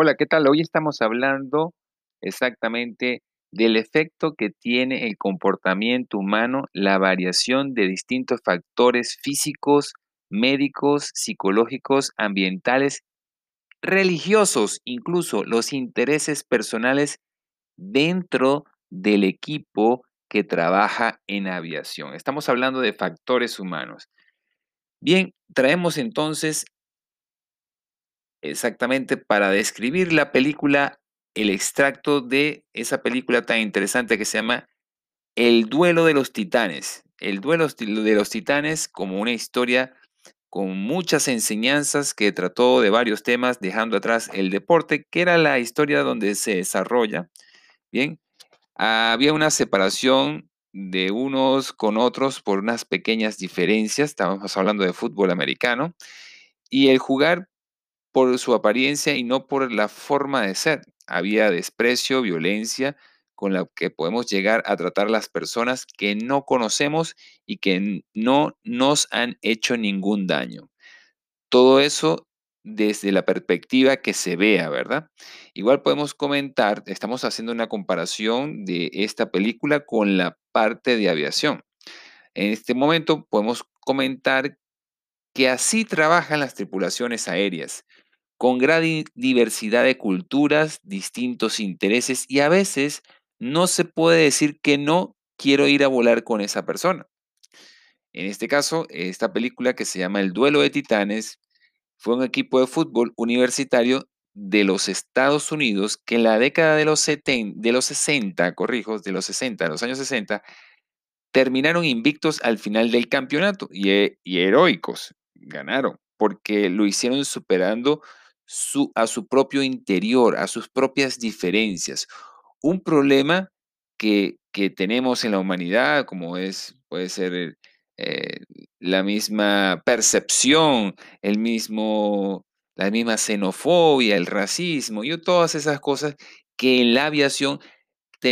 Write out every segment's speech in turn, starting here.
Hola, ¿qué tal? Hoy estamos hablando exactamente del efecto que tiene el comportamiento humano, la variación de distintos factores físicos, médicos, psicológicos, ambientales, religiosos, incluso los intereses personales dentro del equipo que trabaja en aviación. Estamos hablando de factores humanos. Bien, traemos entonces exactamente para describir la película, el extracto de esa película tan interesante que se llama El duelo de los titanes. El duelo de los titanes como una historia con muchas enseñanzas que trató de varios temas, dejando atrás el deporte, que era la historia donde se desarrolla. Bien, había una separación de unos con otros por unas pequeñas diferencias, estábamos hablando de fútbol americano, y el jugar por su apariencia y no por la forma de ser. Había desprecio, violencia, con la que podemos llegar a tratar las personas que no conocemos y que no nos han hecho ningún daño. Todo eso desde la perspectiva que se vea, ¿verdad? Igual podemos comentar, estamos haciendo una comparación de esta película con la parte de aviación. En este momento podemos comentar que así trabajan las tripulaciones aéreas, con gran diversidad de culturas, distintos intereses y a veces no se puede decir que no quiero ir a volar con esa persona. En este caso, esta película que se llama El Duelo de Titanes fue un equipo de fútbol universitario de los Estados Unidos que en la década de los, 70, de los 60, corrijo, de los 60, de los años 60, terminaron invictos al final del campeonato y, y heroicos, ganaron, porque lo hicieron superando su, a su propio interior, a sus propias diferencias. Un problema que, que tenemos en la humanidad, como es, puede ser eh, la misma percepción, el mismo, la misma xenofobia, el racismo, y todas esas cosas que en la aviación,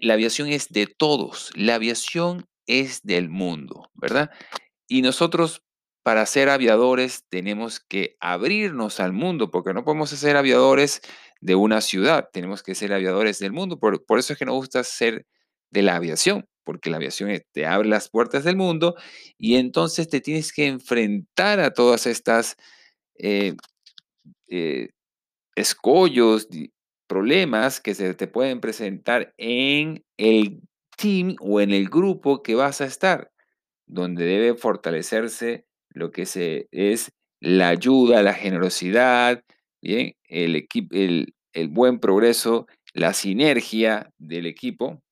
la aviación es de todos, la aviación es del mundo, ¿verdad? Y nosotros para ser aviadores tenemos que abrirnos al mundo, porque no podemos ser aviadores de una ciudad, tenemos que ser aviadores del mundo. Por, eso es que nos gusta ser de la aviación, porque la aviación te abre las puertas del mundo y entonces te tienes que enfrentar a todas estas eh, eh, escollos, problemas que se te pueden presentar en el team o en el grupo que vas a estar, donde debe fortalecerse lo que se, es la ayuda, la generosidad. El, el, el buen progreso, la sinergia del equipo.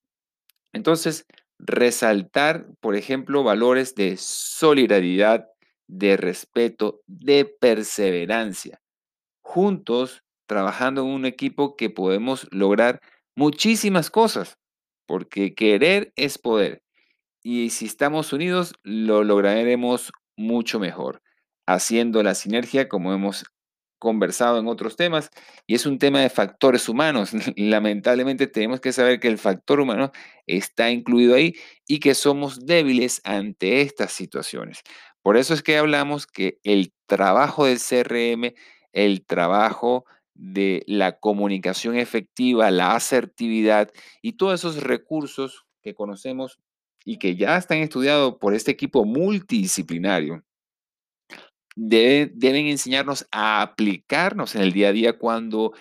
Entonces, resaltar, por ejemplo, valores de solidaridad, de respeto, de perseverancia. Juntos, trabajando en un equipo que podemos lograr muchísimas cosas, porque querer es poder. Y si estamos unidos, lo lograremos mucho mejor, haciendo la sinergia como hemos conversado en otros temas, y es un tema de factores humanos. Lamentablemente tenemos que saber que el factor humano está incluido ahí y que somos débiles ante estas situaciones. Por eso es que hablamos que el trabajo del CRM, el trabajo de la comunicación efectiva, la asertividad y todos esos recursos que conocemos y que ya están estudiados por este equipo multidisciplinario, deben enseñarnos a aplicarnos en el día a día cuando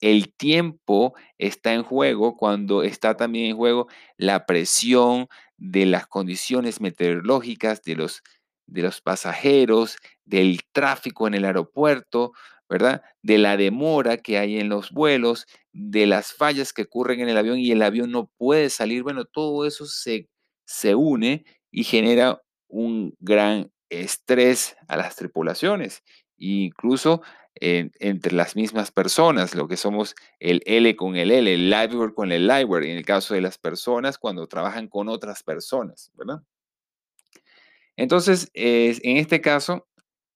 el tiempo está en juego, cuando está también en juego la presión de las condiciones meteorológicas, de los, de los pasajeros, del tráfico en el aeropuerto, ¿verdad? De la demora que hay en los vuelos, de las fallas que ocurren en el avión y el avión no puede salir. Bueno, todo eso se se une y genera un gran estrés a las tripulaciones, incluso entre las mismas personas, lo que somos el L con el L, el liveware con el liveware, en el caso de las personas cuando trabajan con otras personas, ¿verdad? Entonces, en este caso,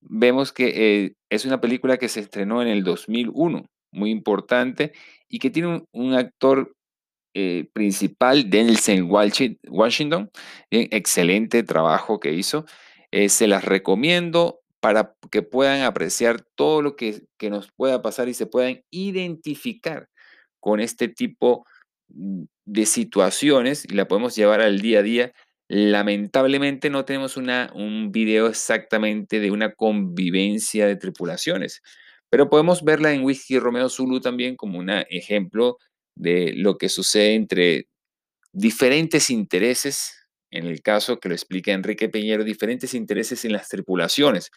vemos que eh, es una película que se estrenó en el 2001, muy importante, y que tiene un actor eh, principal, Denzel Washington. excelente trabajo que hizo. Eh, se las recomiendo para que puedan apreciar todo lo que, nos pueda pasar y se puedan identificar con este tipo de situaciones y la podemos llevar al día a día. Lamentablemente no tenemos una, un video exactamente de una convivencia de tripulaciones, pero podemos verla en Whisky Romeo Zulu también como un ejemplo de lo que sucede entre diferentes intereses, en el caso que lo explica Enrique Peñero, diferentes intereses en las tripulaciones.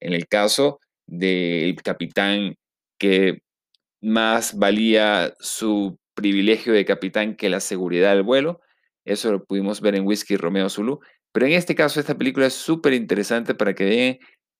En el caso del capitán que más valía su privilegio de capitán que la seguridad del vuelo, eso lo pudimos ver en Whisky Romeo Zulu. Pero en este caso, esta película es súper interesante para que vean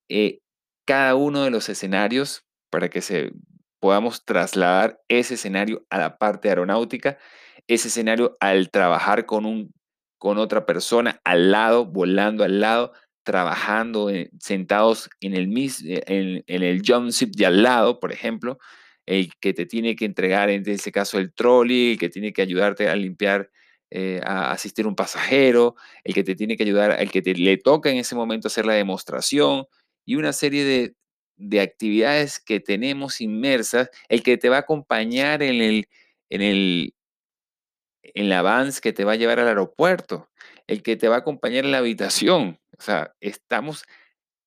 eh, cada uno de los escenarios, para que se podamos trasladar ese escenario a la parte aeronáutica, ese escenario al trabajar con, un, con otra persona al lado, volando al lado, trabajando eh, sentados en el, eh, en, el jump ship de al lado, por ejemplo, el que te tiene que entregar, en este caso, el trolley, el que tiene que ayudarte a limpiar, eh, a asistir un pasajero, el que te tiene que ayudar, el que te, le toca en ese momento hacer la demostración y una serie de, de actividades que tenemos inmersas, el que te va a acompañar en el, en el, en avance que te va a llevar al aeropuerto, el que te va a acompañar en la habitación. O sea, estamos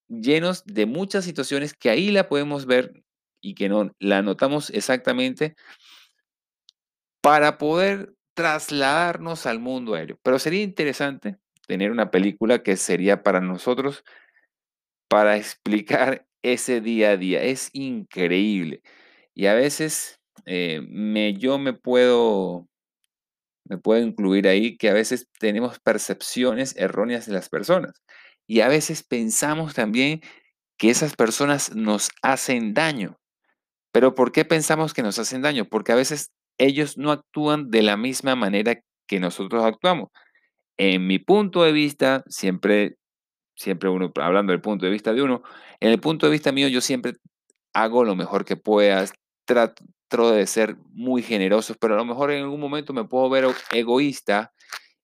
llenos de muchas situaciones que ahí la podemos ver y que no la notamos exactamente para poder trasladarnos al mundo aéreo. Pero sería interesante tener una película que sería para nosotros para explicar ese día a día. Es increíble. Y a veces eh, me, yo me puedo, me puedo incluir ahí que a veces tenemos percepciones erróneas de las personas. Y a veces pensamos también que esas personas nos hacen daño. Pero ¿por qué pensamos que nos hacen daño? Porque a veces ellos no actúan de la misma manera que nosotros actuamos. En mi punto de vista, siempre, siempre uno, hablando del punto de vista de uno, en el punto de vista mío, yo siempre hago lo mejor que pueda, trato de ser muy generoso, pero a lo mejor en algún momento me puedo ver egoísta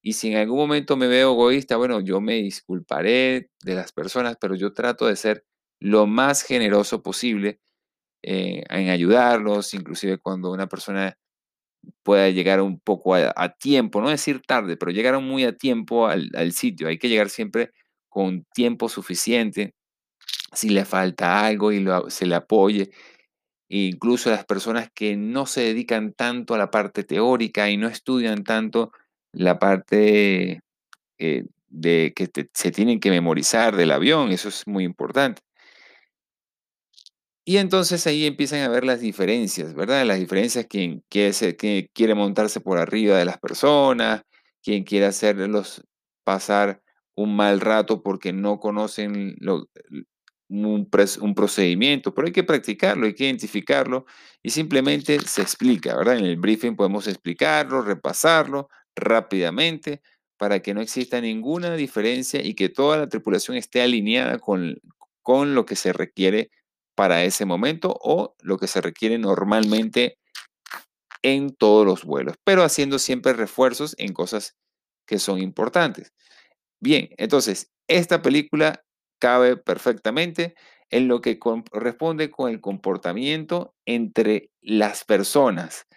y si en algún momento me veo egoísta, bueno, yo me disculparé de las personas, pero yo trato de ser lo más generoso posible eh, en ayudarlos, inclusive cuando una persona pueda llegar un poco a, tiempo, no decir tarde, pero llegar muy a tiempo al, sitio. Hay que llegar siempre con tiempo suficiente. Si le falta algo y se le apoye. incluso las personas que no se dedican tanto a la parte teórica y no estudian tanto la parte eh, de que se tienen que memorizar del avión, eso es muy importante. Y entonces ahí empiezan a ver las diferencias, ¿verdad? Las diferencias, quien quiere montarse por arriba de las personas, quien quiere hacerlos pasar un mal rato porque no conocen un, un, procedimiento, pero hay que practicarlo, hay que identificarlo y simplemente se explica, ¿verdad? En el briefing podemos explicarlo, repasarlo rápidamente para que no exista ninguna diferencia y que toda la tripulación esté alineada con, con lo que se requiere para ese momento o lo que se requiere normalmente en todos los vuelos, pero haciendo siempre refuerzos en cosas que son importantes. Bien, entonces, esta película cabe perfectamente en lo que corresponde con el comportamiento entre las personas,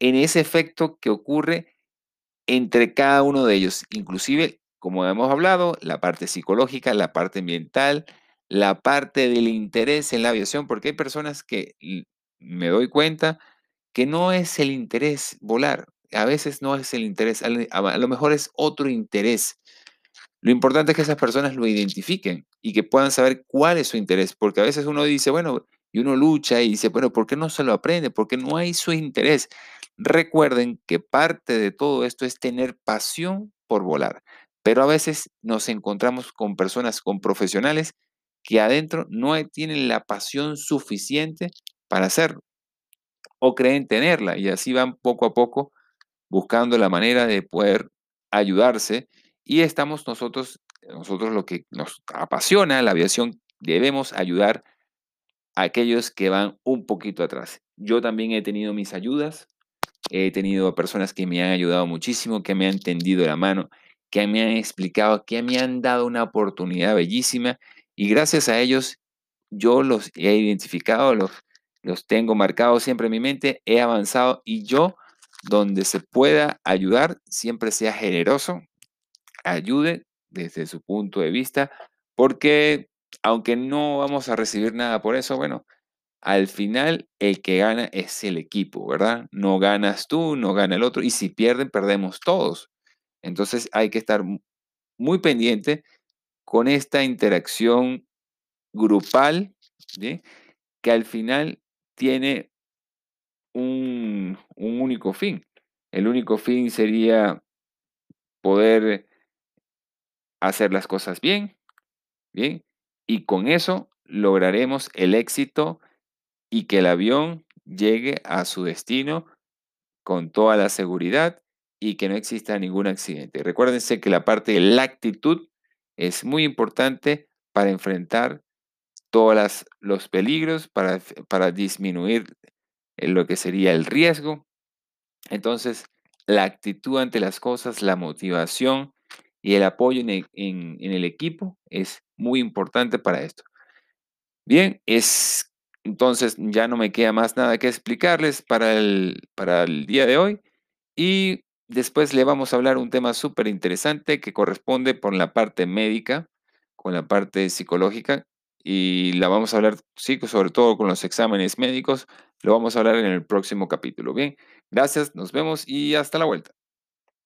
en ese efecto que ocurre entre cada uno de ellos, inclusive, como hemos hablado, la parte psicológica, la parte ambiental, la parte del interés en la aviación, porque hay personas que me doy cuenta que no es el interés volar, a veces no es el interés, a lo mejor es otro interés. Lo importante es que esas personas lo identifiquen y que puedan saber cuál es su interés, porque a veces uno dice, bueno, y uno lucha y dice, bueno, ¿por qué no se lo aprende? Porque no hay su interés. Recuerden que parte de todo esto es tener pasión por volar, pero a veces nos encontramos con personas, con profesionales que adentro no tienen la pasión suficiente para hacerlo o creen tenerla y así van poco a poco buscando la manera de poder ayudarse y estamos nosotros, nosotros lo que nos apasiona la aviación, debemos ayudar a aquellos que van un poquito atrás. Yo también he tenido mis ayudas, he tenido personas que me han ayudado muchísimo, que me han tendido la mano, que me han explicado, que me han dado una oportunidad bellísima y gracias a ellos yo los he identificado, los, los tengo marcados siempre en mi mente, he avanzado y yo, donde se pueda ayudar, siempre sea generoso, ayude desde su punto de vista, porque aunque no vamos a recibir nada por eso, bueno, al final el que gana es el equipo, ¿verdad? No ganas tú, no gana el otro, y si pierden, perdemos todos. Entonces hay que estar muy pendiente con esta interacción grupal, que al final tiene un, un único fin. El único fin sería poder hacer las cosas bien, bien, y con eso lograremos el éxito y que el avión llegue a su destino con toda la seguridad y que no exista ningún accidente. Recuérdense que la parte de la actitud es muy importante para enfrentar todos los peligros, para, para disminuir lo que sería el riesgo. Entonces, la actitud ante las cosas, la motivación y el apoyo en el equipo es muy importante para esto. Bien, es entonces ya no me queda más nada que explicarles para el, para el día de hoy. Y después le vamos a hablar un tema súper interesante que corresponde con la parte médica, con la parte psicológica. Y la vamos a hablar, sobre todo con los exámenes médicos. Lo vamos a hablar en el próximo capítulo. Bien, gracias, nos vemos y hasta la vuelta.